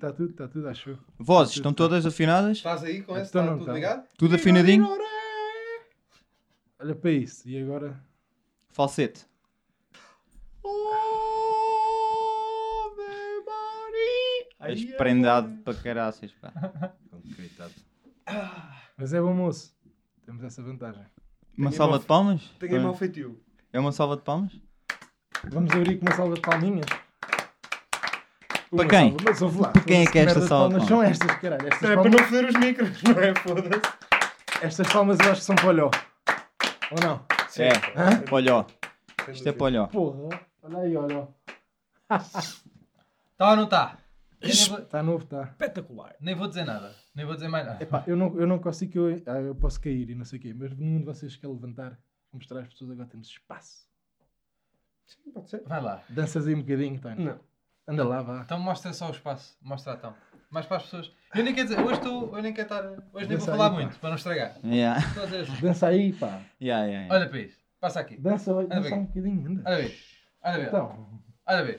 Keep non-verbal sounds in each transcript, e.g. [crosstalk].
Está tudo, está tudo, acho. Vozes estão todas afinadas? Estás aí com esse? Então Está não tudo tá. ligado? Tudo afinadinho? Olha para isso. E agora? Falsete. És prendado para caraças, pá. [laughs] Coitado. Mas é bom moço. Temos essa vantagem. Uma Tenho salva mal- de palmas? Tenho aí mau feitio. É uma salva de palmas? Vamos abrir com uma salva de palminhas. Uma Para quem? salva, Mas ouve lá. Para quem é que é esta merda de salva de palmas São estas, caralho. Estas, É para palmas, não foder os micros, não é? Foda-se. estas palmas eu acho que são para olhó. Ou não? É. Polhó. Isto é polhó. Porra. Olha aí, olha. Está ou não está? Está novo, está. Espetacular. nem vou dizer nada. Nem vou dizer mais nada. Epá, eu não, eu não consigo que eu, ah, eu posso cair e não sei o quê, mas nenhum de vocês quer levantar, mostrar às pessoas agora temos espaço. Sim, pode ser. Vai lá. Danças aí um bocadinho, Tânia. Não. Anda lá, vá. Então mostra só o espaço. Mostra então. Mais para as pessoas. Eu nem quero dizer, hoje estou. Eu nem quero estar. Hoje nem vou falar aí, pá. muito, para não estragar. Yeah. Estou a dizer assim. Dança aí, pá. Yeah, yeah, yeah. Olha para isto. Passa aqui. Dança, dança um bocadinho, anda. Olha bem. Olha bem. Então, Olha bem.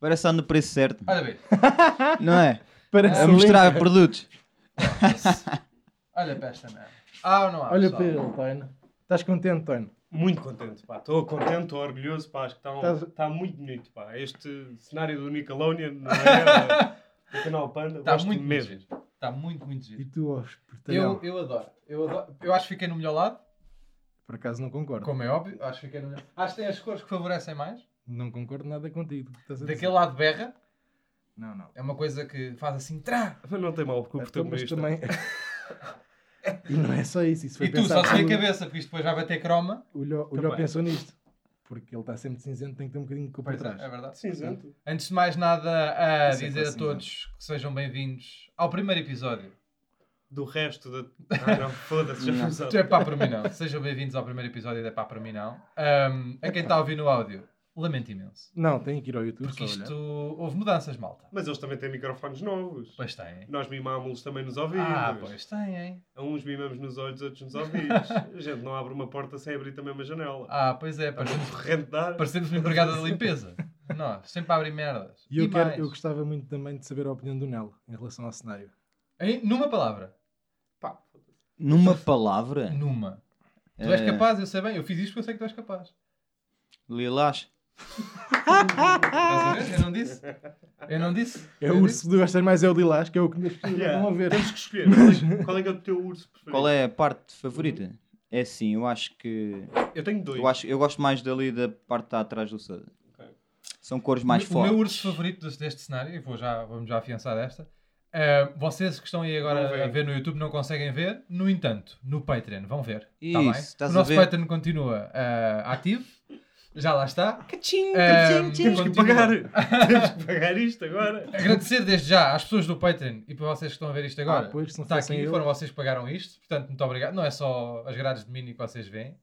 Parece estar no preço certo. Olha bem. [laughs] Não é? parece A mostrar produtos. [laughs] Olha para esta merda. Há ou não há? Olha pessoal? para ele. Estás contente, Tânia? Muito contente, pá. Estou contente, estou orgulhoso, pá. Acho que está um- Estás- está muito bonito, pá. Este cenário do Nickelodeon, não é? [laughs] do canal Panda. Está gosto muito, muito mesmo. Está muito, muito E giro. tu, ó, Eu, eu adoro. Eu adoro. Eu acho que fiquei no melhor lado, Por acaso não concordo. como é óbvio. Acho que fiquei no melhor. Acho que tem as cores que favorecem mais. Não concordo nada contigo. Estás a dizer. Daquele lado berra. Não, não. É uma coisa que faz assim. Trá! Mas não tem mal, porque o Então, mas também... [laughs] e não é só isso. isso foi E tu só pensado se vê a cabeça, porque isto depois vai bater croma. O Lhó, o Lhó pensou nisto. Porque ele está sempre cinzento, tem que ter um bocadinho de cor por Pois é, trás. é verdade. Cinzento. Antes de mais nada, a Isso é dizer a todos que sejam bem-vindos ao primeiro episódio. Do resto da... Ah, não, foda-se, já começou. É pá para mim não. Sejam bem-vindos ao primeiro episódio da Pá para mim não. Ahm, a quem está a ouvir no áudio, lamento imenso. Não, tem que ir ao YouTube Porque só isto olhar. houve mudanças, malta. Mas eles também têm microfones novos. Pois têm. Nós mimámos-los também nos ouvidos. Ah, pois têm. Uns mimamos nos olhos, outros nos ouvidos. [laughs] A gente não abre uma porta sem abrir também uma janela. Ah, pois é. Parecemos, muito corrente de ar. parecemos uma empregada de limpeza. Nós, sempre a abrir merdas. E eu, E quero, mais. eu gostava muito também de saber a opinião do Nelo em relação ao cenário. Em- numa palavra. Pá, foda-se. Numa palavra. Numa. Tu és Eh, capaz, eu sei bem. Eu fiz isto porque eu sei que tu és capaz. Lilás. Eu não disse. Eu não disse. É o urso do gostas mais é o lilás, que é o que as pessoas Yeah. vão a ver. Temos que escolher. Qual é, qual é que é o teu urso preferido? Qual é a parte favorita? É assim, eu acho que. Eu tenho dois. Eu, acho, eu gosto mais dali da parte que está atrás do Soda. Ok. São cores mais o fortes. meu urso favorito deste, cenário, e vou já, vamos já afiançar desta. eh, vocês que estão aí agora a ver no YouTube não conseguem ver, no entanto, no Patreon vão ver. Tá Isso, bem? estás o a nosso ver? Patreon continua eh, ativo, já lá está. Cachim, Eh, cachim, Temos que pagar. [laughs] Temos que pagar isto agora. Agradecer desde já às pessoas do Patreon e para vocês que estão a ver isto agora. Ah, pois, se não está aqui, eu- foram vocês que pagaram isto, portanto, muito obrigado. Não é só as grades de mini que vocês veem,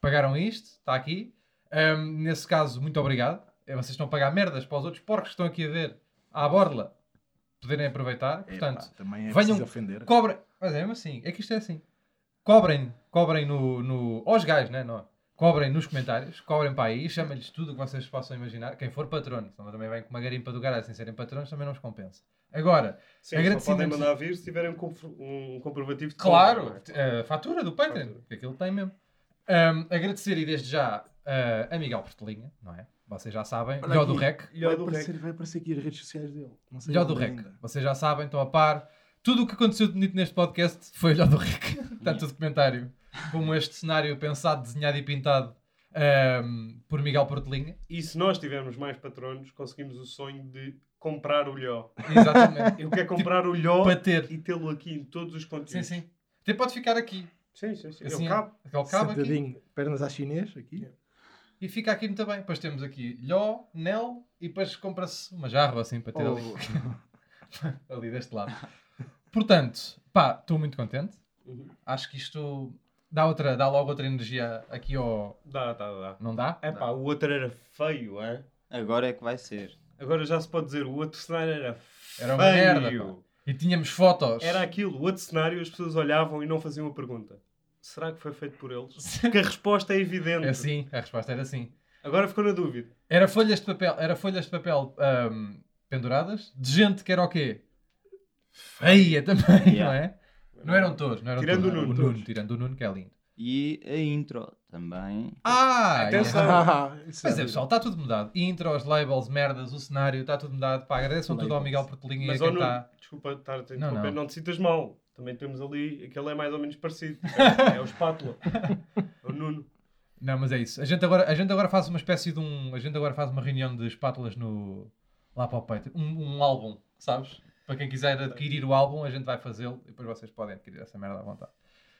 pagaram isto, está aqui. Ahm, nesse caso, muito obrigado. Eh, Vocês estão a pagar merdas para os outros porcos que estão aqui a ver à borla poderem aproveitar. Portanto, Epá, também é venham- ofender. cobrem. Mas é mesmo assim, é que isto é assim. Cobrem, cobrem no. no aos gajos, né? Não. Cobrem nos comentários, cobrem para aí, chamem-lhes tudo o que vocês possam imaginar. Quem for patrono, senão também vem com uma garimpa do garagem sem serem patronos, também não os compensa. Agora, Sim, só podem mandar vir se tiverem um, compro- um comprovativo de Claro, compra, é? a fatura do Patreon, Fatura. que aquilo tem mesmo. Um, agradecer e desde já uh, a Miguel Portelinha, não é? Vocês já sabem. Olha Melhor aqui. do REC. Olha Vai do aparecer, rec. vai aparecer aqui as redes sociais dele. Não Melhor do onde REC. ainda. Vocês já sabem, estão a par. Tudo o que aconteceu de bonito neste podcast foi melhor do REC. [laughs] Tanto o documentário como este cenário pensado, desenhado e pintado um, por Miguel Portelinha. E se nós tivermos mais patronos, conseguimos o sonho de comprar o Lhó. Exatamente. [laughs] Eu quero comprar o Lhó ter. e tê-lo aqui em todos os Sim, conteúdos. sim. Até pode ficar aqui. Sim, sim, sim. Assim, Ele cabe. Ele cabe aqui. Pernas à chinês, aqui. E fica aqui muito bem. Depois temos aqui Lhó, Nel e depois compra-se uma jarra assim para ter ali. Oh, [laughs] ali deste lado. Portanto, pá, estou muito contente. Uhum. Acho que isto dá, outra, dá logo outra energia aqui ao. Dá, dá, dá. Não dá? É pá, o outro era feio, é? Agora é que vai ser. Agora já se pode dizer, o outro cenário era Era uma feio. merda, pá. E tínhamos fotos. Era aquilo, o outro cenário, as pessoas olhavam e não faziam a pergunta. Será que foi feito por eles? [laughs] Porque a resposta é evidente. É assim, a resposta era assim. Agora ficou na dúvida. Era folhas de papel, era folhas de papel ahm, penduradas, de gente que era o quê? Feia também, Yeah. não é? Não eram todos, não eram Tirando todos. o Nuno, Nuno, todos. tirando o Nuno, que é lindo. E a intro também. Ah, Atenção. yeah. Ah, isso [laughs] Pois é, é pessoal, está tudo mudado. Intros, labels, merdas, o cenário, está tudo mudado. Pá, agradeçam tudo ao Labels. Miguel Portelinha e a Mas, quem Nuno, está. desculpa estar a te Não, não. não. te citas mal. Também temos ali, aquele é mais ou menos parecido. É, [laughs] é o espátula. É o Nuno. Não, mas é isso. A gente, agora, a gente agora faz uma espécie de um. A gente agora faz uma reunião de espátulas no. lá para o peito. Um, um álbum, sabes? Para quem quiser adquirir o álbum, a gente vai fazê-lo e depois vocês podem adquirir essa merda à vontade.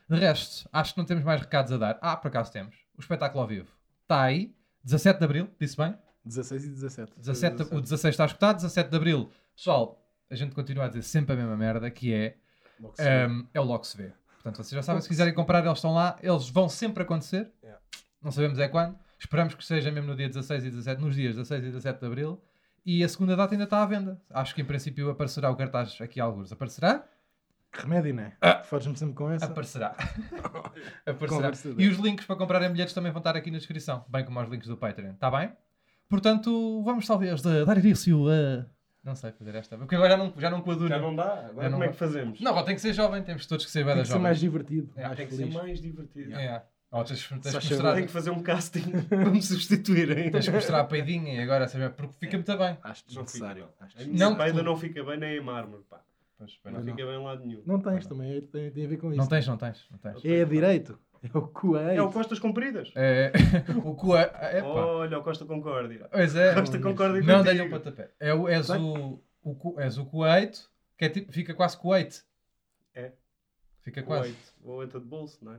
De resto, acho que não temos mais recados a dar. Ah, por acaso temos. O espetáculo ao vivo. Está aí. 17 de Abril, disse bem? 16 e 17. 17, de- o 16 está escutado, 17 de Abril. Pessoal, a gente continua a dizer sempre a mesma merda, que é, um, é o logo se vê. Portanto, vocês já sabem, se quiserem comprar, eles estão lá. Eles vão sempre acontecer. Yeah. Não sabemos é quando. Esperamos que seja mesmo no dia 16 e 17, nos dias 16 e 17 de Abril. E a segunda data ainda está à venda. Acho que em princípio aparecerá o cartaz aqui a alguns. Aparecerá? Que remédio, não é? Fodes-me sempre com essa. Aparecerá. [laughs] Aparecerá. E os links para comprarem bilhetes também vão estar aqui na descrição, bem como os links do Patreon. Está bem? Portanto, vamos talvez de dar início a. Não sei fazer esta. Porque agora já não, já não coaduna. Já não dá. Agora Já não como é que fazemos? Não, tem que ser jovem, temos todos que ser bem Tem da que ser jovem. mais divertido, É, mais Tem que ser feliz. mais divertido. É. Oh, tens, tens, Só mostrar, Tenho que fazer um casting [laughs] para me substituírem. tens que mostrar a peidinha e agora saber, porque fica muito bem. Acho Não desnecessário. Não, peida tu- não fica bem nem em mármore, pá. Pois, pois Não, não. fica bem em lado nenhum. Não tens também, tem, tem a ver com isso. não tens, não tens. Não tens. É a direito. É o coelho. É o Costas Compridas. É, [laughs] o cu é. Olha, o Costa Concórdia. Pois é. Costa Concórdia Não, dei-lhe um pontapé. É, o- és, o, o, és o coeito, que é tipo, fica quase coeito. É. Fica quase. Oito. O oito de bolso, não é?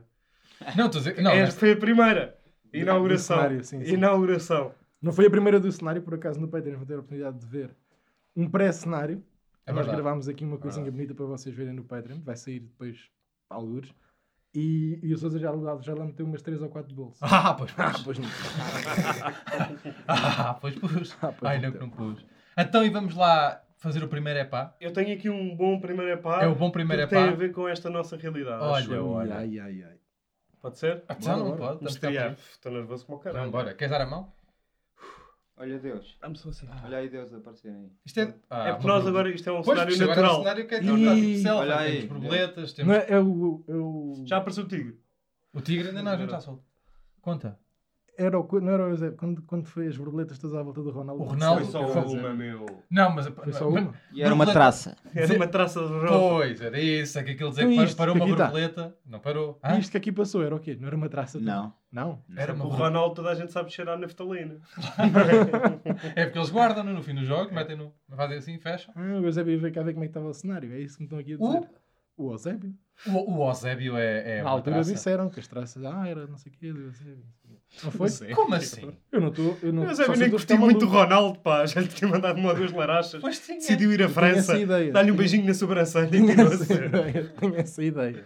Não, estou a dizer. Não, Esta mas- foi a primeira. Inauguração. Do cenário, sim, sim. Inauguração. Não foi a primeira do cenário, por acaso no Patreon vou ter a oportunidade de ver um pré-cenário. É Nós verdade. gravámos aqui uma coisinha Verdade. bonita para vocês verem no Patreon. Vai sair depois para algures. E, e o Sousa já, lá- já lá meteu umas 3 ou 4 de bolso. Ah, pois Ah, pus. pois não. [laughs] Ah, pois pus. Ah, pois Ai, não que não pus. Então, e vamos lá fazer o primeiro epá. Eu tenho aqui um bom primeiro epá. É o bom primeiro que tem epá. a ver com esta nossa realidade. Olha, acho eu. olha. Ai, ai, ai. Pode ser? Não bora. pode. Vamos Estamos cá estrear. Estou nervoso como o caralho. bora. Queres dar a mão? Olha Deus. Dá-me só assim. Olha aí Deus aparecer aí. Isto é. Ah, É porque nós agora, isto é um Pois, cenário agora é um natural. cenário que é Ih, tipo, tipo selfie, olha aí. temos borboletas, Não temos... é, é o, é o... Já apareceu o tigre. O tigre ainda não, a gente já soltou. Conta. Era o, não era o Eusébio, quando, quando foi as borboletas todas à volta do Ronaldo. O Ronaldo- Foi só uma, meu. Não, mas... Foi só uma? E era uma traça. Era uma traça de roupa. Pois, era isso. É que aquilo dizer Então que isto, parou que uma borboleta. Não parou. E Hã? isto que aqui passou era o quê? Não era uma traça? Não. Não? Era uma O. Ronaldo toda a gente sabe cheirar naftalina. É porque eles guardam no fim do jogo, metem no... fazem assim, fecham. Ah, o Eusébio veio cá ver como é que estava o cenário. É isso que me estão aqui a dizer. O Eusébio. O, o Eusébio é, é Na altura traça. disseram que as traças, ah, era não sei o quê, do Eusébio. Não foi? Como assim? Eu não estou. Eu não Mas a curti ficar muito o maluco. Ronaldo, pá. [laughs] Já lhe tinha mandado uma ou duas larachas. Pois tinha. Decidiu ir essa França. Dá-lhe um beijinho na sobrancelha e Tenho tirou-se. essa ideia. Tenho essa ideia.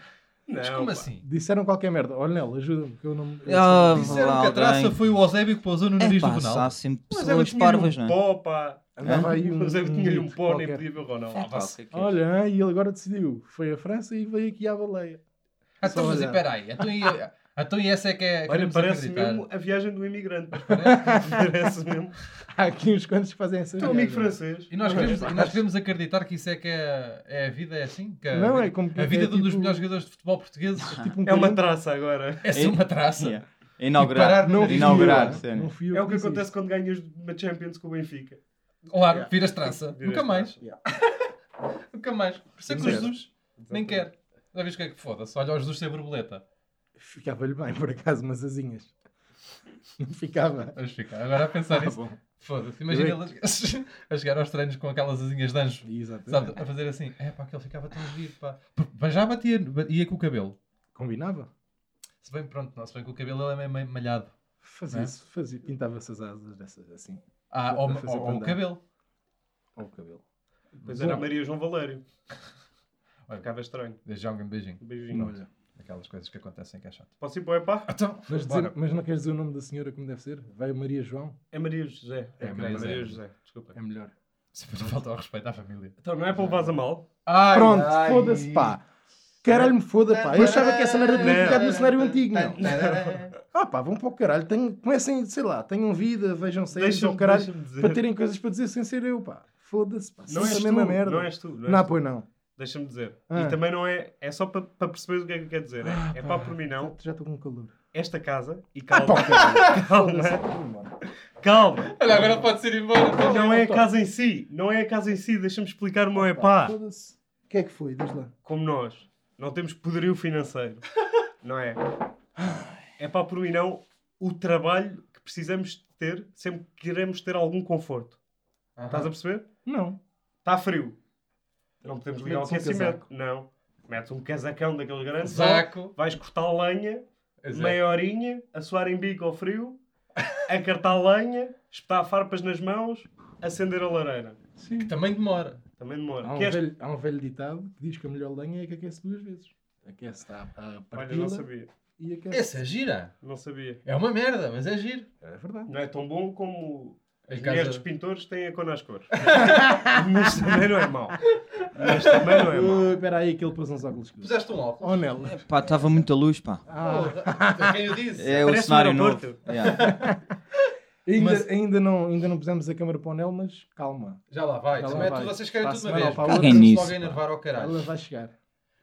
Mas Não, como pá. assim? Disseram qualquer merda. Olha, Nel, ajuda-me, que eu não. eu Ah. Disseram que a alguém. traça foi o Eusébio que pousou no nariz do pá, há Ronaldo. sempre Mas pessoas parvas, um não é? pó, pá. Andava aí [laughs] um. Mas eu tinha-lhe um pó, nem podia ver o Ronaldo. É é? Olha, e ele agora decidiu. Foi a França e veio aqui à baleia. Então, mas espera aí. Então, então e essa é que é. Olha, parece acreditar. mesmo a viagem do imigrante. Parece? [laughs] parece mesmo. Há aqui uns quantos que fazem essa Teu amigo francês. E nós, é? queremos, e nós queremos acreditar que isso é que é, é a vida, é assim? Que a, Não, é como que a vida é de um dos tipo- melhores jogadores de futebol portugueses Tipo um É uma traça agora. é ser uma traça. Yeah. E Inaugurar. parar Não Inaugurar, eu. Não fui eu É o que acontece isso. quando ganhas uma Champions com o Benfica. Claro, Yeah. viras traça. Viras Nunca mais. Yeah. [laughs] Nunca mais. Por isso é que o. Jesus nem quer. Já viste o que é que foda-se? Olha o Jesus ser borboleta. Ficava-lhe bem, por acaso, umas asinhas. Não ficava. Vamos ficar. Agora a pensar Ah, nisso. bom. Foda-se. Imagina Eu ele a [laughs] chegar aos treinos com aquelas asinhas de anjo. Exatamente. Sabe, a fazer assim. É pá, que ele ficava tão giro, pá. Mas já batia, ia com o cabelo. Combinava. Se bem, pronto, não, se bem que o cabelo ele é meio, malhado. Fazia Não é? isso, fazia, pintava-se as asas dessas assim. Ah, ou, ou- ou o cabelo. Ou o cabelo. Depois era. Maria João Valério. [laughs] Olha, Ficava estranho. Desde já um beijinho. Beijinho. Olha. Aquelas coisas que acontecem que é chato. Posso ir para o epá? Então, Mas, dizer- mas não queres dizer o nome da senhora como deve ser? Vai o Maria João? É Maria José. É É Maria Maria, José. José. Desculpa. É melhor. Sempre falta ao respeito à família. Então não é para levares a mal? Ai, Pronto, ai. foda-se, pá. Caralho, me foda, pá. Eu achava que essa merda tinha Não. ficado no cenário antigo, não. Ah, pá, vão para o caralho. Tenham, comecem, sei lá, tenham vida, vejam séries ao caralho, para terem coisas para dizer sem ser eu, pá. Foda-se, pá. Não és a tu, mesma merda. não és tu. Não, és Não, tu. pois não. Deixa-me dizer. Ah. E também não é... É só para, para perceberes o que é que eu quero dizer. É, Ah, é pá, pá por mim não. Já estou com calor. Esta casa... E Ah, calma. [laughs] pá, caralho. calma. Calma. Olha, agora pode ser embora. Não é a casa em si. Não é a casa em si. Deixa-me explicar o meu epá. Foda-se. O que é que foi? Diz lá. Como nós. Não temos poderio financeiro. [laughs] Não é? É pá por mim não. O trabalho que precisamos ter sempre que queremos ter algum conforto. Estás a perceber? Não. Está frio. Não podemos ligar o um aquecimento. casaco. não. Metes um casacão daquele grande. Zaco. Vais cortar lenha, Exato. meia horinha, a suar em bico ao frio, a cartar lenha, espetar farpas nas mãos, acender a lareira. Sim. Também demora. Também demora. Há um, Queres- velho, há um velho ditado que diz que a melhor lenha é que aquece duas vezes. Aquece a, a Olha, não sabia. e aquece. Essa é gira. Não sabia. É uma merda, mas é giro. É verdade. Não é tão bom como as mulheres dos pintores têm a cor às cores. [laughs] Mas também não é mau. Mas também não é mau. Uh, Espera aí que ele pôs uns óculos. Puseste um óculos. Oh, Nel. Pá, estava muita luz, pá. Ah, Quem eu disse? É o Parece um cenário novo. Yeah. [laughs] ainda, Mas- ainda, não, ainda não pusemos a câmara para o Nel, mas calma. Já lá vai. Já lá é vai. tudo- vocês querem Para a tudo de uma vez. Caguem logo nisso, enervar ao caralho. Ela vai chegar.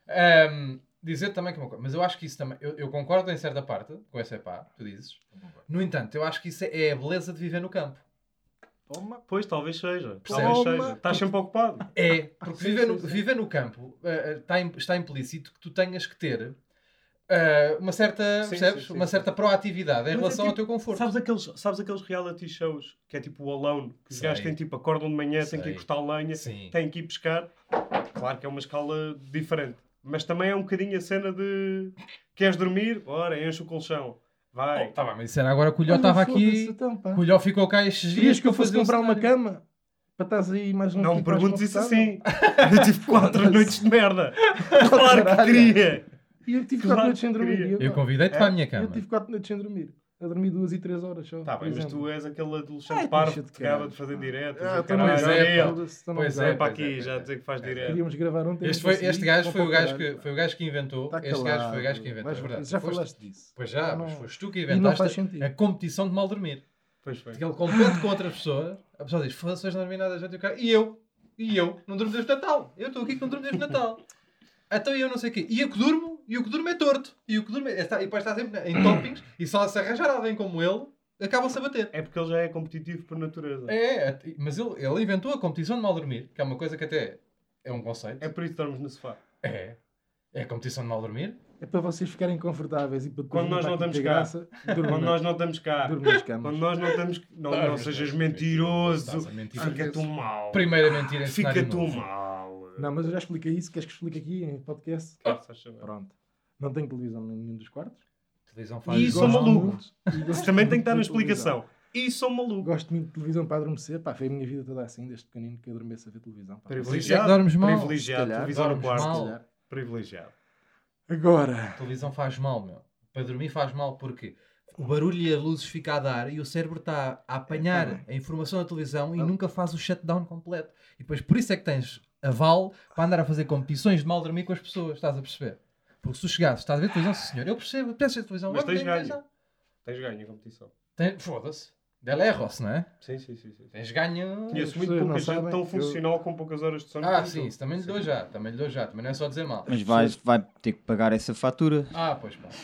Ahm, dizer também que é uma coisa, mas eu acho que isso também, eu, eu concordo em certa parte com essa pá, tu dizes. No entanto, eu acho que isso é, é a beleza de viver no campo. Toma. Pois, talvez seja. Talvez Toma. seja. Estás sempre ocupado. É, porque viver, no, viver no campo eh, eh, está, im- está implícito que tu tenhas que ter eh, uma certa, Sim, percebes? sim, sim, uma certa proatividade em Mas é relação ao tipo- teu conforto. Sabes aqueles, sabes aqueles reality shows que é tipo o Alone? Que os Sei. gajos têm tipo acordam de manhã, têm que Sei. ir cortar lenha, Sim. têm que ir pescar. Claro que é uma escala diferente. Mas também é um bocadinho a cena de queres dormir? Ora, enche o colchão. Vai. Oh, tá bem, mas isso era agora que o Lhó estava aqui. então. O Lhó ficou cá estes dias Querias que eu fosse comprar uma cama? Para estás aí mais um não me perguntes isso assim. Eu tive quatro noites de merda. [laughs] Claro que queria. E eu tive Claro quatro noites sem dormir. Eu convidei-te É, para a minha Eu cama. tive quatro noites sem dormir. A dormir duas e três horas só. Tá bem, mas tu és aquele adolescente Ai, parvo bicho de que acaba de fazer direto. Ah, Pois é, é, Pois é, para é, aqui já é. dizer que faz direto. Queríamos gravar ontem. Este, foi, este gajo foi o gajo, que, foi o gajo que inventou. Tá este gajo foi o gajo que inventou. É verdade. Já Foste- falaste disso. Pois já, Não- mas foste tu que não faz inventaste sentido. a competição de mal dormir. Pois foi. Porque ele compete com outras pessoas, a pessoa diz, foda-se, hoje não dormi nada, gente, o cara, e eu? E eu? Não durmo desde Natal. Eu estou aqui que não durmo desde Natal. Então eu não sei o quê. E eu que durmo, e o que durmo é torto. E o que durmo é... Está, e depois está sempre em toppings, e só se arranjar alguém como ele, acabam-se a bater. É porque ele já é competitivo por natureza. É, é, mas ele, ele inventou a competição de mal dormir, que é uma coisa que até é um conceito. É por isso que estamos no sofá. É. É a competição de mal dormir. É para vocês ficarem confortáveis e para Quando nós não estamos cá. Quando nós não estamos cá. Quando nós não estamos. Não, não sejas mentiroso. Estás a mentir. Fica-te mal. Primeira mentira cenário novo. mal. Não, mas eu já expliquei isso. Queres que explique aqui em podcast? Ah. Pronto. Não tem televisão em nenhum dos quartos. Televisão E isso é maluco. Isso também tem que estar na explicação. E sou maluco. Gosto muito de televisão para adormecer. Pá, foi a minha vida toda assim, desde pequenino que adormeço a ver televisão. Pá. É que Privilegiado. dormes mal. Privilegiado. Calhar. Televisão no quarto. Privilegiado. Agora, A televisão faz mal, meu. Para dormir faz mal porque o barulho e as luzes fica a dar e o cérebro está a apanhar É, tá a informação da televisão e Ah. nunca faz o shutdown completo. E depois por isso é que tens aval para andar a fazer competições de mal dormir com as pessoas, estás a perceber? Porque se tu chegasses, estás a ver televisão, sim senhor, eu percebo, peço ver televisão, Mas tens ganho. Tens ganho em competição. Tem- Foda-se. Del erros, não é? Sim, sim, sim. sim. Tens ganho. Conheço muito pouca gente sabem, tão eu- funcional com poucas horas de sono. Ah, sim, isso também lhe dou já, também lhe dou já, também não é só dizer mal. Mas vais, vai ter que pagar essa fatura. Ah, pois pagas.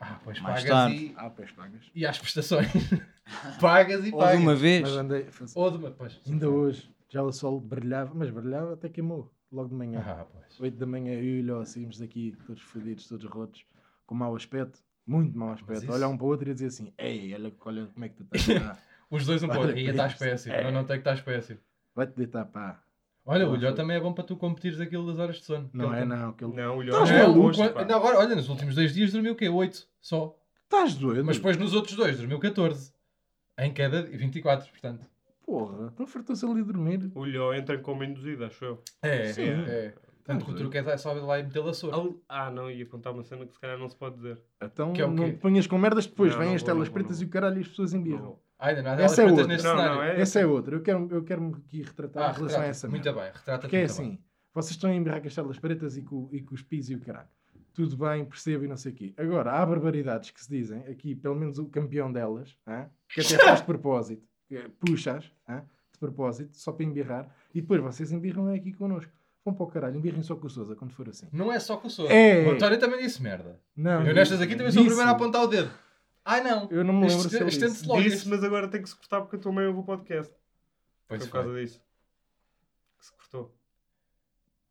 Ah, pois Mais pagas tarde. e, ah, pois pagas. e às prestações. [laughs] pagas e Ou pagas. de uma vez. Mas andei, Ou de uma. Pois. ainda hoje, já o sol brilhava, mas brilhava até queimou, logo de manhã. Ah, pois. 8 da manhã, eu e o Ló saímos daqui, todos fodidos, todos rotos, com mau aspecto, muito mau aspecto. isso- Olhar um para o outro e dizer assim: Ei, olha, olha como é que tu estás. [laughs] Os dois um [laughs] para estar isto. péssimo. É. Não, não tem que estar péssimo. Vai-te deitar, pá. Olha, o Lhó também é bom para tu competires aquilo das horas de sono. Não é, não. Aquele... Não, o Estás Lhó é Não, quando- pá. não, agora, olha, nos últimos dois dias dormiu o quê? 8 só. Estás doido? Mas depois nos outros dois dormiu 14. Em queda de 24, portanto. Porra, então fartou-se ali a dormir. O Lhó entra em coma induzido, acho eu. É, Sim. é. Tanto que o truque é só ir lá e metê-lo a soro. Al- Ah, não, ia contar uma cena que se calhar não se pode dizer. Então Que é não te ponhas com merdas depois, Não, vêm não as vou, não telas pretas não e o caralho e as pessoas embirram. Não. Ah, ainda não Essa é outra. nesse Não, cenário. não, é- Essa é outra. Eu quero, eu quero-me aqui retratar Ah, em relação a essa Muito merda. bem, retrata-te Porque é assim, bem. vocês estão a embirrar com as telas pretas e com, e com os pis e o caralho. Tudo bem, percebo e não sei o quê. Agora, há barbaridades que se dizem, aqui, pelo menos o campeão delas, hã? que até faz de propósito, que é, puxas, hã? de propósito, só para embirrar, e depois vocês embirram aqui connosco. Vão para o caralho, embirrem só com o Sousa quando for assim. Não é só com o soro. É. O António também disse merda. Não, Eu nestas aqui também sou o disse. primeiro a apontar o dedo. Ai não. Eu não me lembro Este- se ele este disse. Disse, este- mas agora tem que se cortar porque eu também ouvo o podcast. Pois Foi por causa disso. Que se cortou.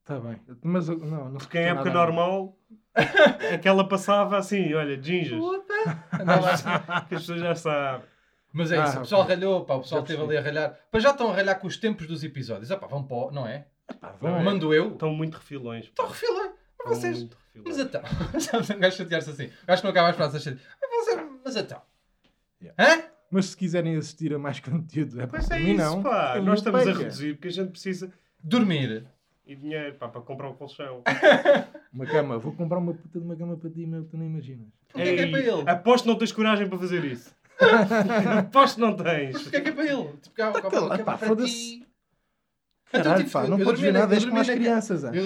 Está Tá bem. Mas eu- não, não Porque em época nada a normal, [laughs] aquela passava assim, olha, ginjas. [laughs] Assim. Que as pessoas já sabem. Mas é Ah, isso, o pessoal ralhou, pá, o pessoal esteve ali a ralhar. Mas já estão a ralhar com os tempos dos episódios. Ah pá, vão para o- não é? Pá, Não vão. é? Mando eu. Estão muito refilões. Estão refilões. Mas vocês. muito refilões. Mas então. Sabes, um gajo chatear-se assim. O gajo que não acaba as frases a chatear. Mas Mas então. Yeah. Hã? Mas se quiserem assistir a mais conteúdo, é para é mim isso, não. pá. Eu Nós estamos a reduzir porque a gente precisa Dormir. e dinheiro pá, para comprar um colchão. [laughs] Uma cama, vou comprar uma puta de uma cama para ti, meu, tu nem imaginas. Porquê que é para ele? Aposto que não tens coragem para fazer isso. [laughs] Aposto que não tens. Porquê que é para ele? Tipo, cá, cala- cá, pá, para foda-se. ti. Caralho, tipo, pá, não podes ver na- nada, és como as crianças. na... Tu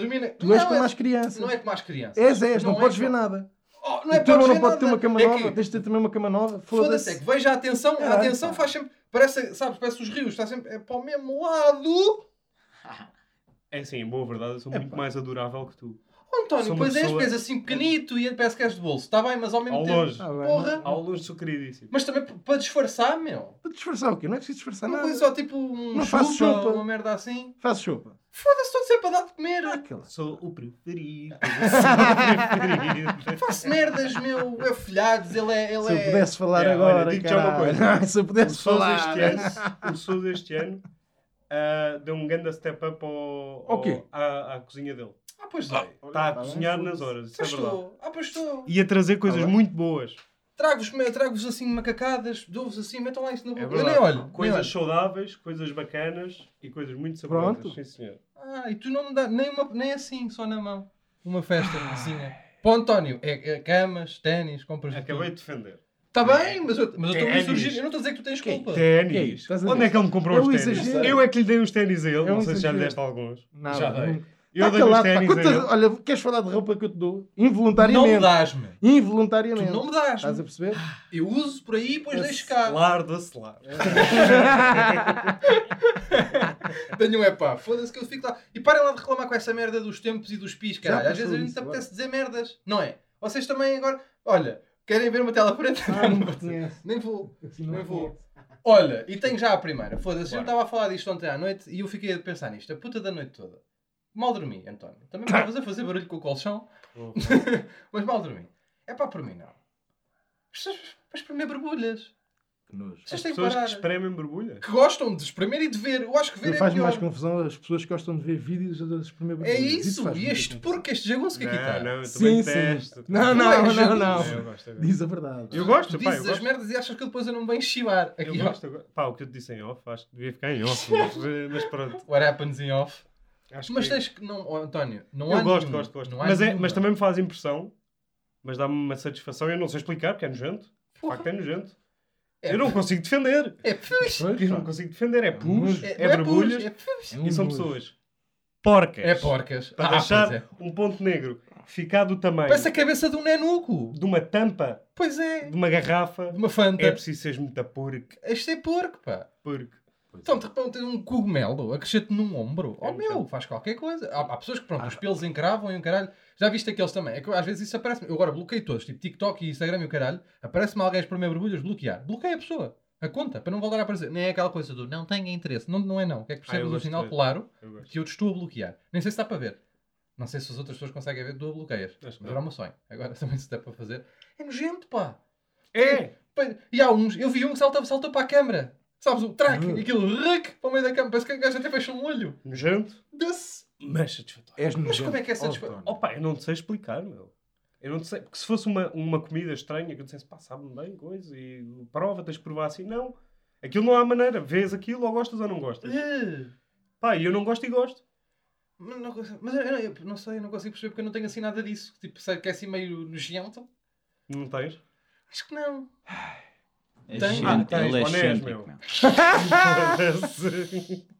és Não, como é- as crianças. Não é como as crianças. És, és, não, é podes ver nada. Oh, não é podes não ver pode ter uma cama É nova, que- tens de ter também uma cama nova. Foda-se, é que veja a atenção, a atenção faz sempre. Parece, sabes, parece os rios, está sempre é para o mesmo lado. [laughs] É assim, em boa verdade, eu sou muito mais adorável que tu. António, Sou uma pois és, pessoa- assim pequenito e parece que és de bolso. Está bem, mas ao mesmo Ao tempo. longe. Ah, bem, Porra. Ao longe sou queridíssimo. Mas também p- para disfarçar, meu. Para disfarçar o quê? Não é preciso disfarçar Uma nada. coisa só tipo um Não chupa, faço sopa. uma merda assim. Faz sopa. Foda-se, estou sempre a dar de comer. Aquela. Sou o preferido. [laughs] Sou o preferido. Faço merdas, meu. É folhados, ele é. Ele Se eu é... pudesse falar É, olha, agora, digo-te já uma [laughs] caralho. Se eu O pudesse Sousa falar. este ano, o Sousa este ano ah, deu um grande step up ao, Ao quê? ao- à, à cozinha dele. Ah, pois é. Está a tá cozinhar nas horas, isso Pois é verdade. estou. Ah, pois estou. E a trazer coisas bem. muito boas. Trago-vos trago assim macacadas, dou-vos assim, metam lá isso na É boca. eu verdade. nem olho. nem Coisas olho. saudáveis, coisas bacanas e coisas muito saborosas. Pronto. Sim, senhor. Ah, e tu não me dá nem, uma, nem assim, só na mão. Uma festa assim. Para o António, é, é camas, ténis, compras de Acabei tudo. de defender. Está bem, mas eu mas eu estou a Ténis. surgir. Eu não estou a dizer que tu tens Que é culpa. Que é isso? Ténis. Estás a Onde é que ele me comprou É os ténis? exagero. Eu é que lhe dei os ténis a ele. É um não sei se já lhe exagero. deste alguns. Nada, Já dei. nunca. Eu Tá calado, pá. Quantas-. Olha, queres falar de roupa que eu te dou? Não me Involuntariamente. dás-me. Tu Involuntariamente. não me dás. Estás a perceber? Eu uso por aí e depois deixo cá. Larda celar. [laughs] Tenho um é pá, foda-se que eu fico lá. E parem lá de reclamar com essa merda dos tempos e dos pis, caralho. Às vezes a gente isso, apetece dizer merdas, não é? Vocês também agora. Olha, querem ver uma tela preta? Ah, não Não me. Nem vou. Assim Nem não vou. Olha, e tenho já a primeira. Foda-se, eu estava a falar disto ontem à noite e eu fiquei a pensar nisto, a puta da noite toda. Mal dormi, António. Também estavas a fazer barulho com o colchão, [laughs] mas mal dormi. É pá, por mim não. As pessoas Para espremer borbulhas. Que nojo. Vocês As têm que pessoas que parar. espremem borbulha. Que gostam de espremer e de ver. Eu acho que ver Não é faz pior. mais confusão as pessoas que gostam de ver vídeos das primeiras É isso. E este porco, este jagunço que aqui está. Não, não, eu Sim, também sim. testo. Não, não, não, não. Eu gosto, eu gosto. Diz a verdade. Eu gosto, pá, eu dizes as gosto. merdas e achas que eu depois eu não me venho chivar. Eu Aqui, ó. gosto, eu gosto. Pá, o que eu te disse em off, acho que devia ficar em off. Mas, [laughs] mas pronto. What happens in off. Acho Mas que... tens que. Não, oh, António, não Eu há gosto, nenhum. gosto, gosto. Mas, é, mas também me faz impressão. Mas dá-me uma satisfação. Eu não sei explicar, porque é nojento. De Porra. facto, é nojento. É, Eu não consigo defender. É pus. Eu não consigo defender. É pus, É- é, borbulhas pus, é pus. É um e são nojo. pessoas porcas. É porcas. Para Ah, deixar é. um ponto negro ficar do tamanho Parece a cabeça de um nenuco. de uma tampa Pois é. de uma garrafa. De uma fanta. É preciso seres muito porco. Este é porco, pá. Porco. Então, de repente, um cogumelo a crescer-te num ombro. É Oh, meu, faz qualquer coisa. Há, há pessoas que, pronto, os pelos encravam e um caralho. Já viste aqueles também? É que às vezes isso aparece Eu agora bloqueio todos, tipo TikTok e Instagram e o caralho. Aparece-me alguém a espremer borbulhas, bloquear. Bloqueia a pessoa. A conta, para não voltar a aparecer. Nem é aquela coisa do não tenha interesse. Não, não é não. Quer que Ah, eu percebas o gosto sinal claro Eu que eu te estou a bloquear. Nem sei se dá para ver. Não sei se as outras pessoas conseguem ver, tu a bloqueias. Que Mas era uma sonho. Agora [laughs] também se dá para fazer. É nojento, pá. É! E há uns, eu vi um que saltou, saltou para a câmara. Sabes, o track, Uhum. e aquilo, rec, para o meio da câmara. Parece que o gajo até fecha um olho. Nojento, Desse. mas satisfatório. És Mas como é que é Oh, satisfatório? Opa, eu não te sei explicar, meu. Eu não te sei. Porque se fosse uma, uma comida estranha que eu dissesse, pá, sabe-me bem, coisa, e prova, tens de provar assim. Não. Aquilo não há maneira. Vês aquilo ou gostas ou não gostas. Uh, Pá, e eu não gosto e gosto. Mas, não, mas eu, eu- eu não sei, eu não consigo perceber porque eu não tenho assim nada disso. Tipo, sei que é assim meio nojento. Não tens? Acho que não. É Tem- excêntrico, Ah, ele é excêntrico, meu. [laughs]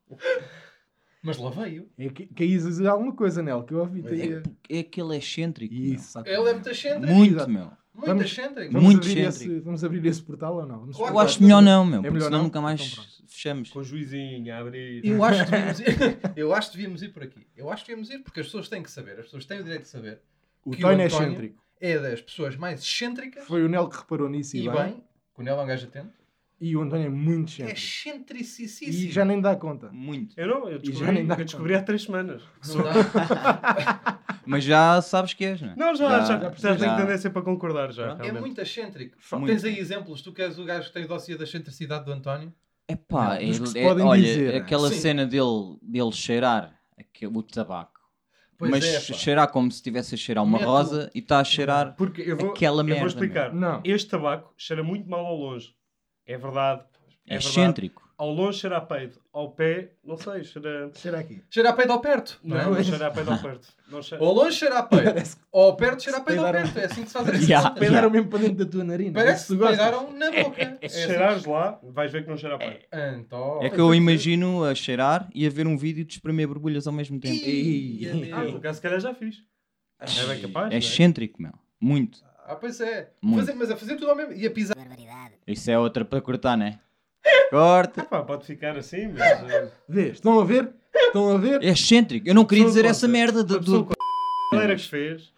Mas lá veio. É que, que aí alguma coisa, Nel, que eu ouvi. Tem- É que ele é excêntrico. meu. Isso. Ele é muito excêntrico. Muito, Exato. meu. Muito Vamos- excêntrico. Vamos Muito abrir excêntrico. esse, vamos abrir esse portal ou não? Vamos Eu acho melhor não, meu, É porque melhor senão não? nunca mais Então fechamos. Com o juizinho a abrir. Eu acho, que devíamos ir, [laughs] eu acho que devíamos ir por aqui. Eu acho que devíamos ir porque as pessoas têm que saber. As pessoas têm o direito de saber. O que Tony é excêntrico. É das pessoas mais excêntricas Foi o Nel que reparou nisso e e bem. bem. Nelo é um gajo atento. E o António é muito É excêntrico. excentricíssimo. E já nem dá conta. Muito. Eu não, eu E já descobri, nem dá eu descobri há três semanas. Não dá. [laughs] Mas já sabes que és, não é? Não, já, já, Já- já, tenho tendência para concordar já. Pronto. É realmente. muito excêntrico. Muito. Tens aí exemplos. Tu que és o gajo que tem o dossiê da excentricidade do António. É pá, Não, dos que se ele, é, podem olha, dizer. aquela Sim. cena dele, dele cheirar aquele, o tabaco. Pois mas é, cheirar como se estivesse a cheirar uma rosa e está a cheirar Porque eu vou, aquela eu merda. vou explicar. Não. Este tabaco cheira muito mal ao longe. É verdade. É É verdade. excêntrico. Ao longe cheira a peido. Ao pé, não sei, cheira... Cheira aqui. Cheira a peido ao perto. Não, não cheira a peido ao perto. Não [laughs] cheira... Ou longe cheira a peido. [laughs] Ou ao perto cheira a Se peido ao perto. É assim que se faz [laughs] as Yeah. contas. peidaram mesmo para dentro da tua narina. Parece Se que peidaram na boca. É Se assim. cheirares lá, vais ver que não cheira a peido. Então, É que eu imagino a cheirar e a ver um vídeo de espremer borbulhas ao mesmo tempo. Ih, Ih, Ah, se calhar já fiz. É bem capaz, É não é? excêntrico, meu. Muito. Ah, pois é. Muito. Fazer- mas a fazer tudo ao mesmo. E a pisar. Isso é outra para cortar, não é? Corta. Pá, pode ficar assim, mas... eh, Vês? Estão a ver? Estão a ver? É excêntrico. Eu não queria dizer essa merda A do. pessoa do... conta uma brincadeira que fez,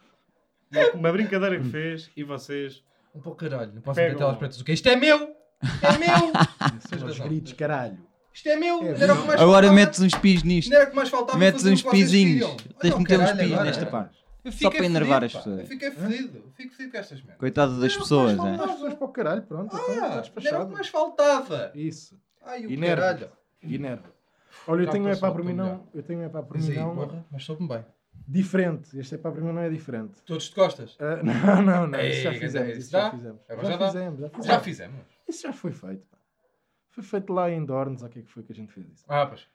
uma, uma brincadeira que fez, e vocês... Um pouco caralho. Não posso Pega meter telas um. pretas. O quê? Isto é meu! Isto é meu! [laughs] Os razão. gritos, caralho. Isto é meu! É Não era o que mais Agora faltava. metes uns pis nisto. Não era o que mais faltava. Metes fazer o uns que vocês pizinhos. queriam. Tens Olha de o meter uns caralho pis agora. nesta parte. Eu Só para enervar as pessoas. Eu fiquei fedido. Fico fedido com estas merdas. Coitado das Não, pessoas, mas é? As pessoas para o caralho, pronto. então Ah, não era o que mais faltava. Isso. Ai, o Enerva. caralho. Enerva. Olha, eu tenho é passou, para mim não. Eu tenho é para por Mas mim não. porra, mas soube-me bem. Diferente. Este é para mim não é diferente. Todos de costas. Ah, [laughs] não, não, não. Isso já Ei, fizemos. isso Isso já fizemos. Agora Já fizemos. Já fizemos. Já fizemos. Isso já foi feito. Foi feito lá em Dornes. O que é que foi que a gente fez isso? Ah, pois.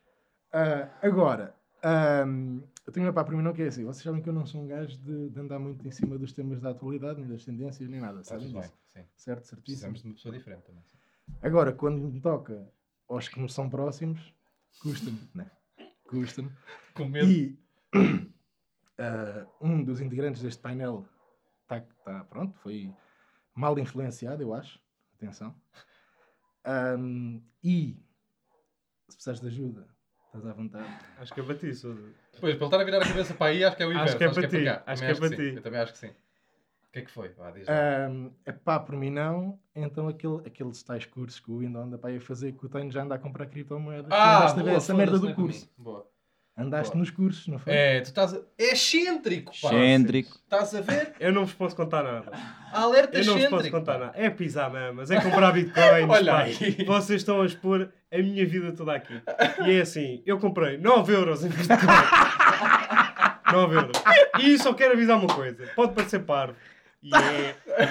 Ah, agora, ahm, eu tenho uma para por mim não que é assim. Vocês sabem que eu não sou um gajo de, de andar muito em cima dos temas da atualidade, nem das tendências, nem nada. Sabem disso? Sim. Certo, certíssimo. Precisamos de uma pessoa diferente também. Agora, quando me toca aos que me são próximos, custa-me, [laughs] né? Custa-me. Com medo. E [coughs] ah, um dos integrantes deste painel está, tá, pronto, foi mal influenciado, eu acho. Atenção. Ahm, e se precisares de ajuda, estás à vontade. Acho que eu bati isso. Pois, para ele estar a virar a cabeça para aí, acho que é o Acho inverso. que é para ti, acho Também que é para ti. Eu também acho que sim. O que é que foi? Vá, diz lá. é pá, por mim não. Então aquele, aqueles tais cursos que o Windows anda para aí a fazer, que o Tenho já anda a comprar criptomoedas. Ah, boa, essa merda do não é curso. Boa. Andaste Boa. nos cursos, não foi? É, tu estás a... É excêntrico, pá. Excêntrico. Estás a ver? [laughs] Eu não vos posso contar nada. Alerta Eu não vos posso contar nada. É pisar mamas, é comprar bitcoins. [laughs] Olha pá. aí. Vocês estão a expor a minha vida toda aqui. E é assim, eu comprei 9 euros em bitcoin. [laughs] 9 euros. E só quero avisar uma coisa. Pode parecer parvo. E é. É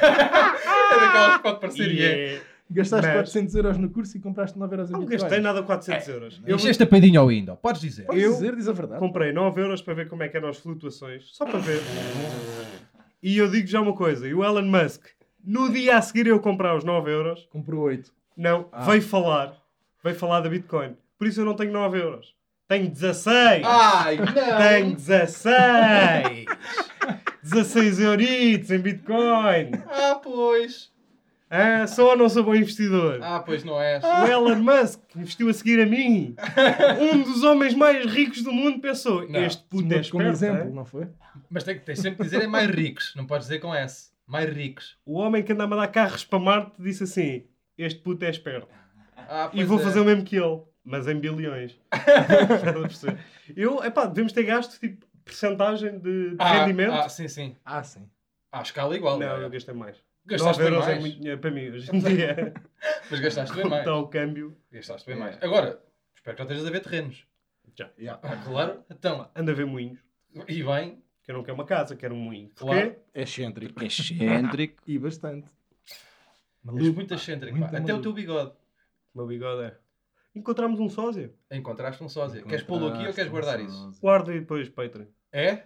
daquelas que pode parecer E e é. é. Gastaste Mas- 400 euros no curso e compraste 9 euros em Não gastei nada 400 euros. Eu Encheste a peidinho ao Windows, podes dizer. Podes Eu- dizer, diz a verdade. comprei 9 euros para ver como é que eram as flutuações. Só para ver. E eu digo já uma coisa. E o Elon Musk, no dia a seguir eu comprar os 9 euros, Comprou 8. Não, Ah. veio falar. Veio falar da Bitcoin. Por isso eu não tenho 9 euros. Tenho 16. Ai, não! Tenho 16. 16 [laughs] euritos em Bitcoin. Ah, pois! Ah, ou não sou bom investidor? Ah, pois não és. O Elon Musk investiu a seguir a mim. [laughs] Um dos homens mais ricos do mundo pensou: Não, este puto é Tomou como esperto. exemplo, é? não foi? Mas tem, tens sempre que dizer é mais ricos, não podes dizer com S. Mais ricos. O homem que anda a mandar carros para Marte disse assim: Este puto é esperto. Ah, E vou é. fazer o mesmo que ele, mas em bilhões. [laughs] Eu, epá, devemos ter gasto tipo percentagem de, de Ah, rendimento. Ah, sim, sim. Ah, sim. À escala igual. não, não é? eu gastei mais. Gastaste 9 bem euros mais. é muito dinheiro para mim hoje em dia. [laughs] Mas gastaste bem mais. está o câmbio. Gastaste bem mais. Agora, espero que já estejas a ver terrenos. Já. Ah, claro. Então, Anda a ver moinhos. e bem, Que eu não quero uma casa, quero um moinho. Claro. Porquê? É excêntrico. É excêntrico. [laughs] E bastante. és muito excêntrico. Muito Até o maluco. teu bigode. O meu bigode é. Encontramos um sósia. Encontraste um sósia. Queres pô-lo aqui ou queres guardar isso? Guarda e depois, Patreon. É?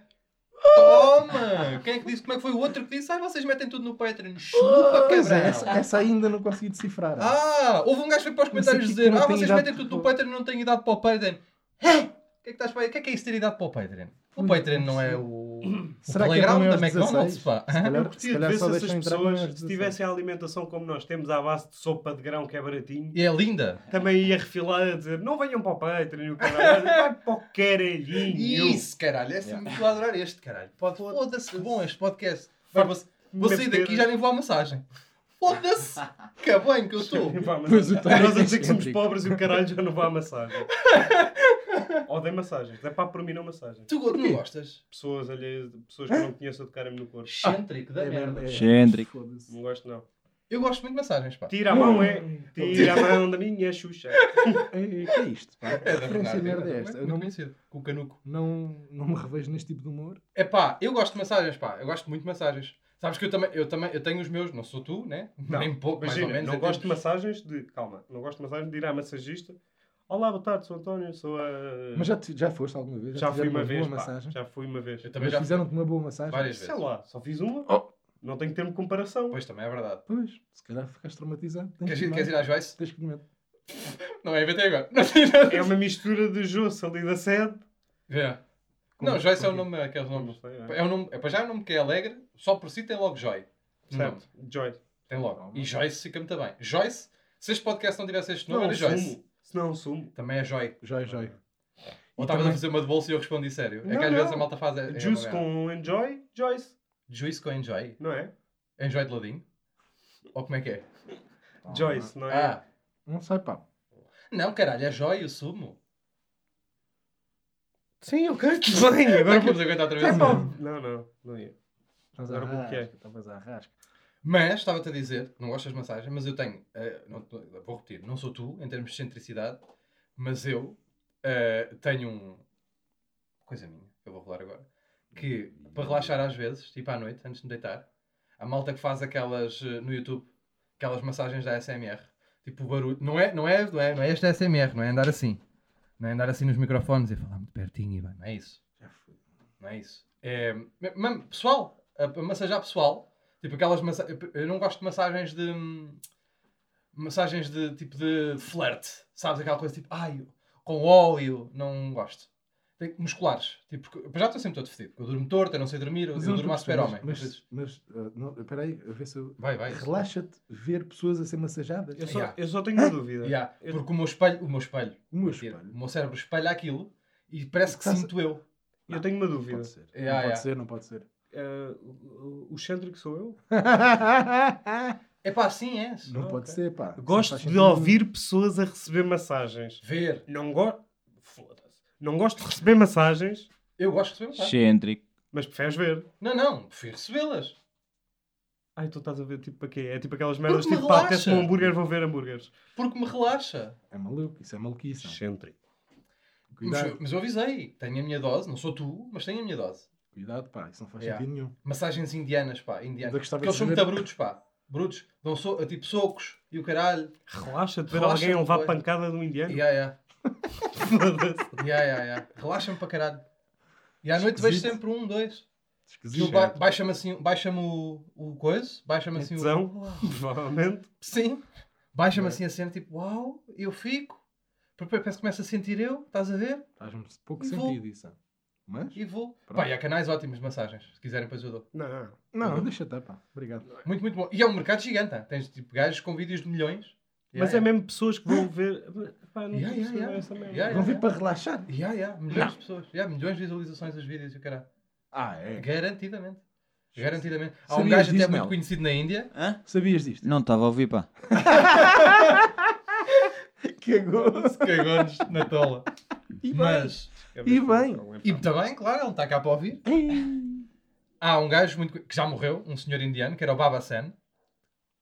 Toma! Quem é que disse? Como é que foi o outro que disse? Ai, vocês metem tudo no Patreon. Chupa, Pois é, essa, essa ainda não consegui decifrar. Ah, houve um gajo que foi para os comentários dizer Ah, vocês metem tudo no Patreon não têm idade para o Patreon. O que é que estás para O que é que é isso ter idade para o Patreon? O Não Patreon não é o, o Será que é da McDonald's, 16? pá. Se calhar- Eu se curtia de calhar ver só se essas pessoas, se 16. tivessem a alimentação como nós temos à base de sopa de grão que é baratinho, E é linda. também ia refilar a dizer não venham para o Patreon e o caralho, vai [laughs] para o caralhinho. Isso, caralho. É assim, estou a adorar este, caralho. Pode- Foda-se, que bom este podcast. Vai, vou, vou sair daqui e já nem vou à massagem. Foda-se! [laughs] Que bem que eu estou. Pois o nós a dizer que somos pobres e o caralho já não vai à massagem. [laughs] [laughs] Odeio massagens. É para por mim não massagem. Tu não gostas? Pessoas alheias, pessoas que não conheço a tocarem-me no corpo. Excêntrico da É merda. é. Excêntrico. Foda-se. Não gosto não. Eu gosto muito de massagens, pá. Tira a mão, é. Tira a mão da minha Xuxa. Ei, que é isto? Pá? É da referência merda é esta? Eu não, conhecido. Com o canuco. não, não me revejo neste tipo de humor. É pá, eu gosto de massagens, pá. Eu gosto muito de massagens. Sabes que eu também, eu também eu tenho os meus, não sou tu, né? Não, Nem pouco, mais ou Imagina, menos. não gosto de massagens de. Calma, não gosto de massagens de ir à massagista. Olá, boa tarde, sou António, sou a. Mas já, te- já foste alguma vez? já fui fizeram uma vez. boa pá, massagem? Já fui uma vez. Eu também Mas já fizeram-te uma boa massagem? várias Sei vezes. lá, só fiz uma. Oh. Não tenho termo de comparação. Pois também é verdade. Pois, se calhar ficaste traumatizado. Queres que ir, queres ir à Joyce? Tens que comer. Não é inventei agora. Sei. É uma mistura de Josso ali da sede. É. Como- Não, Joyce é o nome, aqueles nomes. sei, é. É, um nome, é para já é um nome que é alegre, só por si tem logo Joy. Certo, Joy. Tem logo. E Joyce fica muito bem. Joyce, se este podcast não tivesse este nome, Não, era Joyce. Não, sumo. Também é Joy. Jói, jói. Ou estavas a também- fazer uma de bolsa e eu respondi sério. é Não, que às vezes não. a malta faz. É, é Juice merda. com Enjoy, Joyce. Juice com Enjoy. Não é? Enjoy de ladinho. Ou como é que é? Joyce, não é? Ah, Não sei, pá. não, caralho, é Joy o sumo. Sim, ok, tudo bem. Agora vamos aguentar outra É vez. Não, não, não ia. Estás Agora a o que é? rasca. Estavas a rasca. Mas, estava-te a dizer, não gostas de massagem, mas eu tenho, eh, não- vou repetir, não sou tu, em termos de excentricidade, mas eu eh, tenho um, coisa minha, que eu vou falar agora, que para relaxar às vezes, tipo à noite, antes de me deitar, a malta que faz aquelas eh, no YouTube, aquelas massagens da ASMR, tipo o barulho, não é, não é, não é, não é este ASMR, não é andar assim, não é andar assim nos microfones e falar muito pertinho e bem, não é isso. Não é isso. É, pessoal, a, a massajar pessoal, tipo aquelas massagens. Eu não gosto de massagens de. hum, Massagens de tipo de flerte, sabes? Aquela coisa tipo, ai, com óleo, não gosto. Tem musculares, tipo, porque- já estou sempre todo fedido, porque eu durmo torto, eu não sei dormir, eu, Mas eu não durmo a super-homem. Mas, mas uh, não, espera aí, a ver se eu... Vai, vai. Relaxa-te ver pessoas a ser massajadas. Eu só, Yeah. eu só tenho uma dúvida. [coughs] Yeah, Eu- porque o meu espelho, o meu espelho, O meu espelho. o meu cérebro espelha aquilo e parece que Estás a- sinto eu. Eu tenho uma Não dúvida. pode ser. Yeah, não pode yeah. ser, não pode ser. Eh, o- o excêntrico sou eu? [laughs] É pá, assim é. não pode ser, pá. Gosto de nenhum. ouvir pessoas a receber massagens. Ver. Não gosto. Foda-se. Não gosto de receber massagens, Eu gosto de receber massagem. Excêntrico. mas preferes ver. Não, não, prefiro recebê-las. Ai, tu estás a ver tipo para quê? É tipo aquelas merdas Porque tipo, pá, apetece-me um hambúrguer, vou ver hambúrgueres. Porque me relaxa. É maluco, isso é maluquice. Excêntrico. Mas, mas eu avisei. Tenho a minha dose. Não sou tu, mas tenho a minha dose. Cuidado, pá. Isso não faz Yeah. sentido nenhum. Massagens indianas, pá. Eu Indianas. gostava Porque eles de são saber- muito [laughs] brutos, pá. Brutos. Dão so tipo socos e o caralho. Relaxa-te ver alguém a levar pancada de um indiano. Yeah, yeah. Foda-se. Yeah, yeah, yeah. Relaxa-me para caralho. E à noite vejo Esquisito. sempre um, dois. Esquisito. Ba- Baixa-me assim, baixa-me o, o coisa, baixa-me assim Tesão. o. Provavelmente. Sim. Baixa-me é? assim a cena, tipo, uau, eu fico. Depois parece que começo a sentir eu, estás a ver? Faz-me pouco E vou. sentido isso. Mas? E vou. Pronto. Pá, e há canais ótimos de massagens. Se quiserem, depois eu dou. Não. Não, deixa estar, pá. Obrigado. Muito, muito bom. E é um mercado gigante. tá? Tens tipo gajos com vídeos de milhões. Mas Yeah, é mesmo pessoas que vão ver. Pá, não Yeah, yeah, yeah, yeah. essa merda. Yeah, Vão vir yeah. para relaxar. Yeah, yeah, milhões de pessoas. Yeah, milhões de visualizações dos vídeos e o caralho. Ah, é. Garantidamente. Garantidamente. Há um gajo até muito conhecido na Índia. Hã? Sabias disto? Não estava a ouvir, pá. Cagou. [laughs] Se cagou-nos na tola. E. Mas. E bem. E também, claro, ele não está cá para ouvir. Há um gajo muito, que já morreu, um senhor indiano, que era o Baba Sen,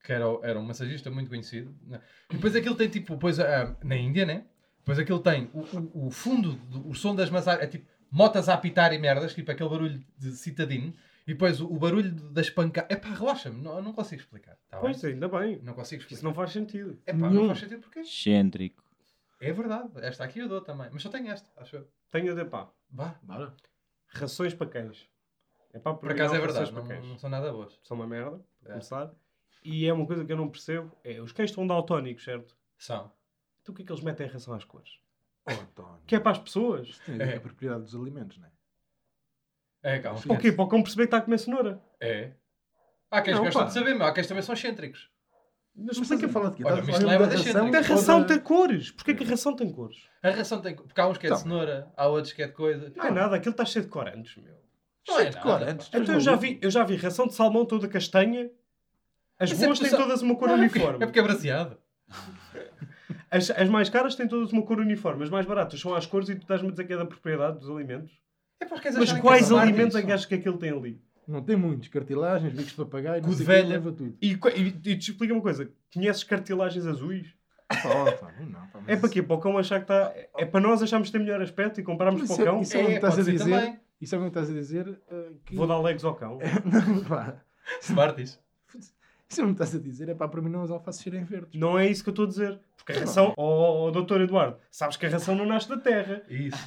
que era, era um massagista muito conhecido. E depois aquilo tem tipo, depois, ah, na Índia, né? Depois aquilo tem o, o, o fundo, do- o som das massagens, é tipo motas a apitar e merdas, tipo aquele barulho de citadino. E depois o, o barulho das pancadas. É pá, relaxa-me, não, eu não consigo explicar. Tá bem? Pois, ainda bem. Não consigo Isso explicar. não faz sentido. É pá, não Nenhum. faz sentido porquê? Excêntrico. É verdade. Esta aqui eu dou também. Mas só tenho esta, acho eu. Tenho de pá. Vá. Bora. Rações para cães. É pá, Por acaso é rações verdade. para Não, cães. não são nada boas. São uma merda, para É. começar. E é uma coisa que eu não percebo. É, os cães estão daltónicos, certo? São. Então o que é que eles metem em relação às cores? Oh, António. Que é para as pessoas? Tem a ver com É. a propriedade dos alimentos, não é? É, calma. Para o quê? Para o cão perceber que está a comer cenoura. É. Há quem Não, gostam pá. de saber, mas há quem também são excêntricos. Mas explica a falar de quê? Olha, mas falar leva da ração ração tem cores. Porquê que a ração tem cores? A ração tem. Porque há uns que é de Tá. cenoura, há outros que é de coisa. Não é nada, aquilo está cheio de corantes, meu. Não é Cheio de nada, corantes. pá. Tu és Então eu já, vi, eu já vi ração de salmão toda castanha. As Mas é boas porque têm todas uma cor Não, é porque- uniforme. É porque é braseado. [laughs] As, as mais caras têm todas uma cor uniforme. As mais baratas são as cores e tu estás-me a dizer que é da propriedade dos alimentos. É queres Mas quais é alimentos é que achas que aquilo tem ali? Não tem muitos. Cartilagens, bicos de papagaio, não Cu sei de velha. leva tudo. E, e, e te explica uma coisa. Conheces cartilagens azuis? Oh, António, não, mas É para quê? Para o cão achar que está... É para nós acharmos que tem melhor aspecto e comprarmos para o é- cão? isso É, é o que estás a dizer. Isso é o que estás a dizer. que... Vou dar legs ao cão. [laughs] não, pá. Martins. Isso é o que estás a dizer. É para para mim não os alfaces serem verdes. Não é isso que eu estou a dizer. Porque a ração... Oh, oh, doutor Eduardo, sabes que a ração não nasce da terra. Isso.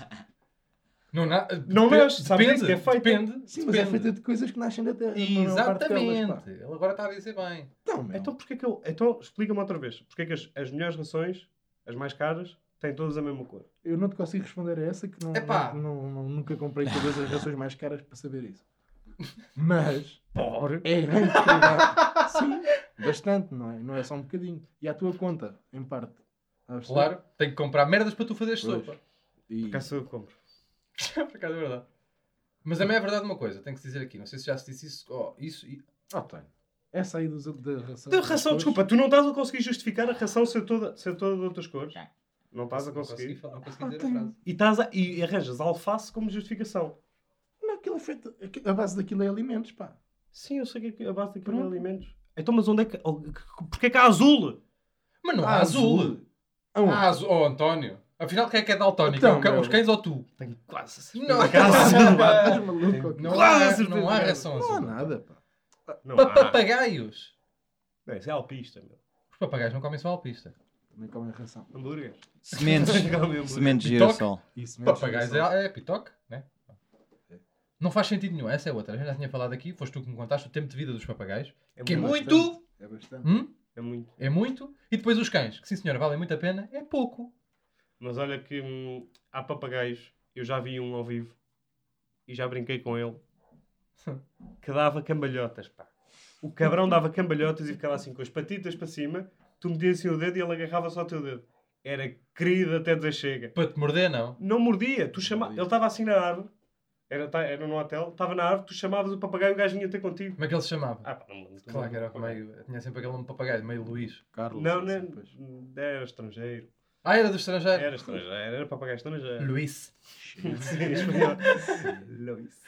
Não, na... Não depende- nasce, sabes depende, que é feito? Depende. Sim, mas é depende. feita de coisas que nascem da terra. delas, Exatamente. Ele agora está a dizer bem. Então, meu. Então, porquê que eu... Então, explica-me outra vez. Porquê que as, as melhores rações, as mais caras, têm todas a mesma cor? Eu não te consigo responder a essa, que não, Epá. não, não- não- nunca comprei todas as rações mais caras para saber isso. Mas Por... é. Sim, bastante, não é? Não é só um bocadinho. E à tua conta, em parte. Claro, tem que comprar merdas para tu fazeres Pois. sopa. E... Cá sou eu compro. [laughs] Por acaso é verdade. Mas também é verdade uma coisa, tenho que se dizer aqui. Não sei se já se disse isso. Oh, isso e- Oh, tenho. Essa aí dos, da ração. Da ração, cores, desculpa, tu não estás a conseguir justificar a ração ser toda, ser toda de outras cores. Não estás a não consegui, conseguir. não consegui Ah, dizer a frase. E, estás a, e arranjas alface como justificação. Não, aquilo é feito. A base daquilo é alimentos, pá. Sim, eu sei que é a base daquilo é Pronto. alimentos. Então, mas onde é que. Porquê que há azul? Mas não Ah, há azul. Ah, azul. Oh, António. Afinal, quem é que é daltónico? Então, É. Os cães ou tu? Tenho quase certeza Não. maluco? Não Quase há, não há é. Não há nada, pá. Não Pa- há. Papagaios. Não, isso é alpista, meu. Os papagaios não comem só alpista. Também comem ração. Hambúrguer. Sementes, [laughs] sementes de Pitoque? girassol. Papagaios é, é pitoque, né? Não faz sentido nenhum. Essa é outra. A gente já tinha falado aqui, foste tu que me contaste o tempo de vida dos papagaios. É que é muito. muito. É bastante. Hum? É muito. É muito. E depois os cães, que sim senhora, valem muito a pena, é pouco. Mas olha que hum, há papagaios. Eu já vi um ao vivo. E já brinquei com ele. [laughs] Que dava cambalhotas, pá. O cabrão dava cambalhotas e ficava assim com as patitas para cima. Tu metias assim o dedo e ele agarrava só o teu dedo. Era querido até dizer chega. Para te morder, não. Não mordia. Tu chama... mordia. Ele estava assim na árvore. Era, tá- era no hotel. Estava na árvore. Tu chamavas o papagaio e o gajo vinha ter contigo. Como é que ele se chamava? Ah, pá, não, não, Claro que era meio. Tinha sempre aquele nome de papagaio, meio Luís. Carlos. Não, assim, não, era estrangeiro. Ah, era do estrangeiro. Era estrangeiro. Era papagaio estrangeiro. Luís. [laughs] Luís.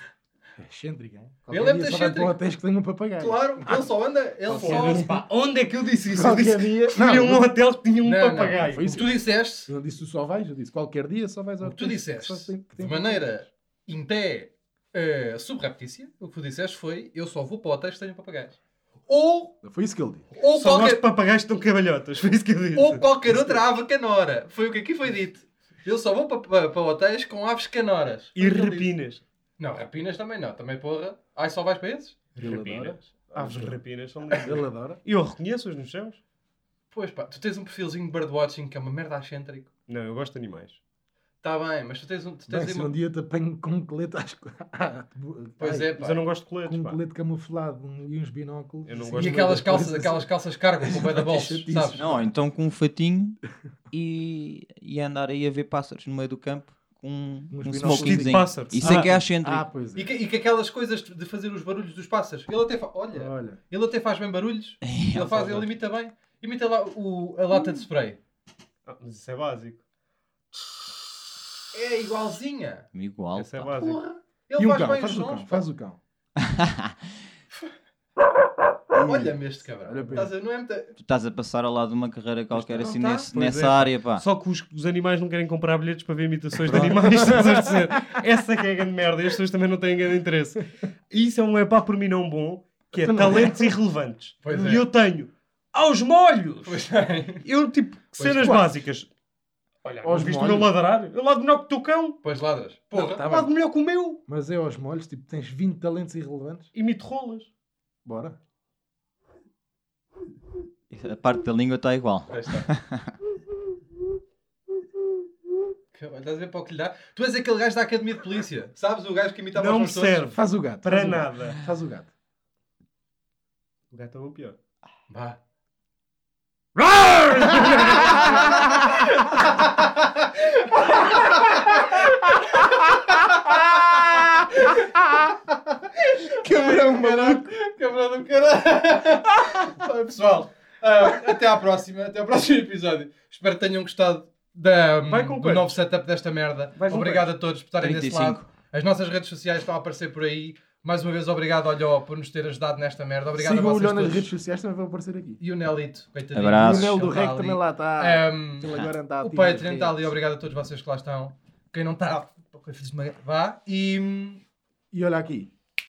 É excêntrico, hein? Ele é Qualquer muito excêntrico. hotéis que tenham um papagaio. Claro, ele só anda. Ele Qualquer só. dia. Pá, onde é que eu disse isso? Eu Qualquer disse dia. que tinha um Não, hotel que tinha um Não, não, papagaio. foi O isso. que tu disseste, eu não disse tu só vais, eu disse qualquer dia só vais ao tu disseste, tem- que de tem maneira em pé eh, subreptícia, o que tu disseste foi: eu só vou para hotéis que tenham papagaios. Ou, papagaios. Foi isso que ele disse. ou, Só gosto de qualquer, papagaios que estão cabalhotas. Foi isso que eu disse. ou qualquer outra ave canora. Foi o que aqui foi dito. Eu só vou para, para, para hotéis com aves canoras. E ele rapinas. Não, rapinas também não. Também, porra. Ai, só vais para esses? Ele. Rapinas. Aves rapinas são Ele lindas. adora. E eu reconheço-os nos céus. Pois pá, tu tens um perfilzinho de birdwatching que é uma merda excêntrico. Não, eu gosto de animais. Está bem, mas tu tens um. Tu Bem, tens se uma- um dia te apanho com um colete às... [laughs] Ah, Pois ai, é, pá. Mas eu não gosto de Com coletes, um pá. colete camuflado um- e uns binóculos. Eu não assim, gosto E de aquelas calças, aquelas calças cargo com o pé da [laughs] bolsa, sabes? Não, então com um fatinho e, e andar aí a ver pássaros no meio do campo com um, Uns um binóculos. Vestido de pássaros. Isso é Ah, que é excêntrico. Ah, pois é. E que, e que aquelas coisas de fazer os barulhos dos pássaros. Ele até faz. Olha, Olha, ele até faz bem barulhos. [laughs] Ele, faz, ele imita bem. Imita lá o, a lata de spray. Ah, mas isso é básico. É igualzinha. Igual. Isso é pá. Porra. Ele e o faz cão? bem Faz os o cão, pá. faz o cão. [laughs] Olha-me este cabrão. Olha para Estás a? Não é muita... Tu estás a passar ao lado de uma carreira qualquer não assim tá? nesse- Pois nessa é. área, pá. Só que os, os animais não querem comprar bilhetes para ver imitações de animais. [laughs] estás a perceber? Essa que é a grande merda. E as pessoas também não têm grande interesse. E isso é um epá por mim não bom, que é é. talentos irrelevantes. Pois é. E eu tenho aos molhos. Pois bem. Eu, tipo, cenas claro. básicas. Olha, Aos viste o meu ladrar? Eu lado melhor que o teu cão. Pois ladras. Porra. Tá bem. lado melhor que o meu. Mas é aos molhos, tipo, tens 20 talentos irrelevantes. Imito rolas. Bora. A parte da língua está igual. Aí está. Estás a ver para o que lhe dá? Tu és aquele gajo da academia de polícia. Sabes o gajo que imitava Não me todos? serve. Faz o gato. Para faz o gato. nada. Faz o gato. O gato é o pior. Vá. Cabrão, maluco. Cabrão do caralho. Bem, Pessoal, ah, até à próxima. Até ao próximo episódio. Espero que tenham gostado da, Vai com do novo setup desta merda. Com Obrigado a todos por estarem desse 35. lado. As nossas redes sociais estão a aparecer por aí. Mais uma vez, obrigado, Olhó, por nos ter ajudado nesta merda. Obrigado Sigam a o vocês Olhão nas todos. redes sociais, também vão aparecer aqui. E o Nelito, coitadinho. Abraços. E o Nel do está Rec também lá está. Um, Ele agora está o nas Patreon está ali, obrigado a todos vocês que lá estão. Quem não está, vá. E, E olha aqui.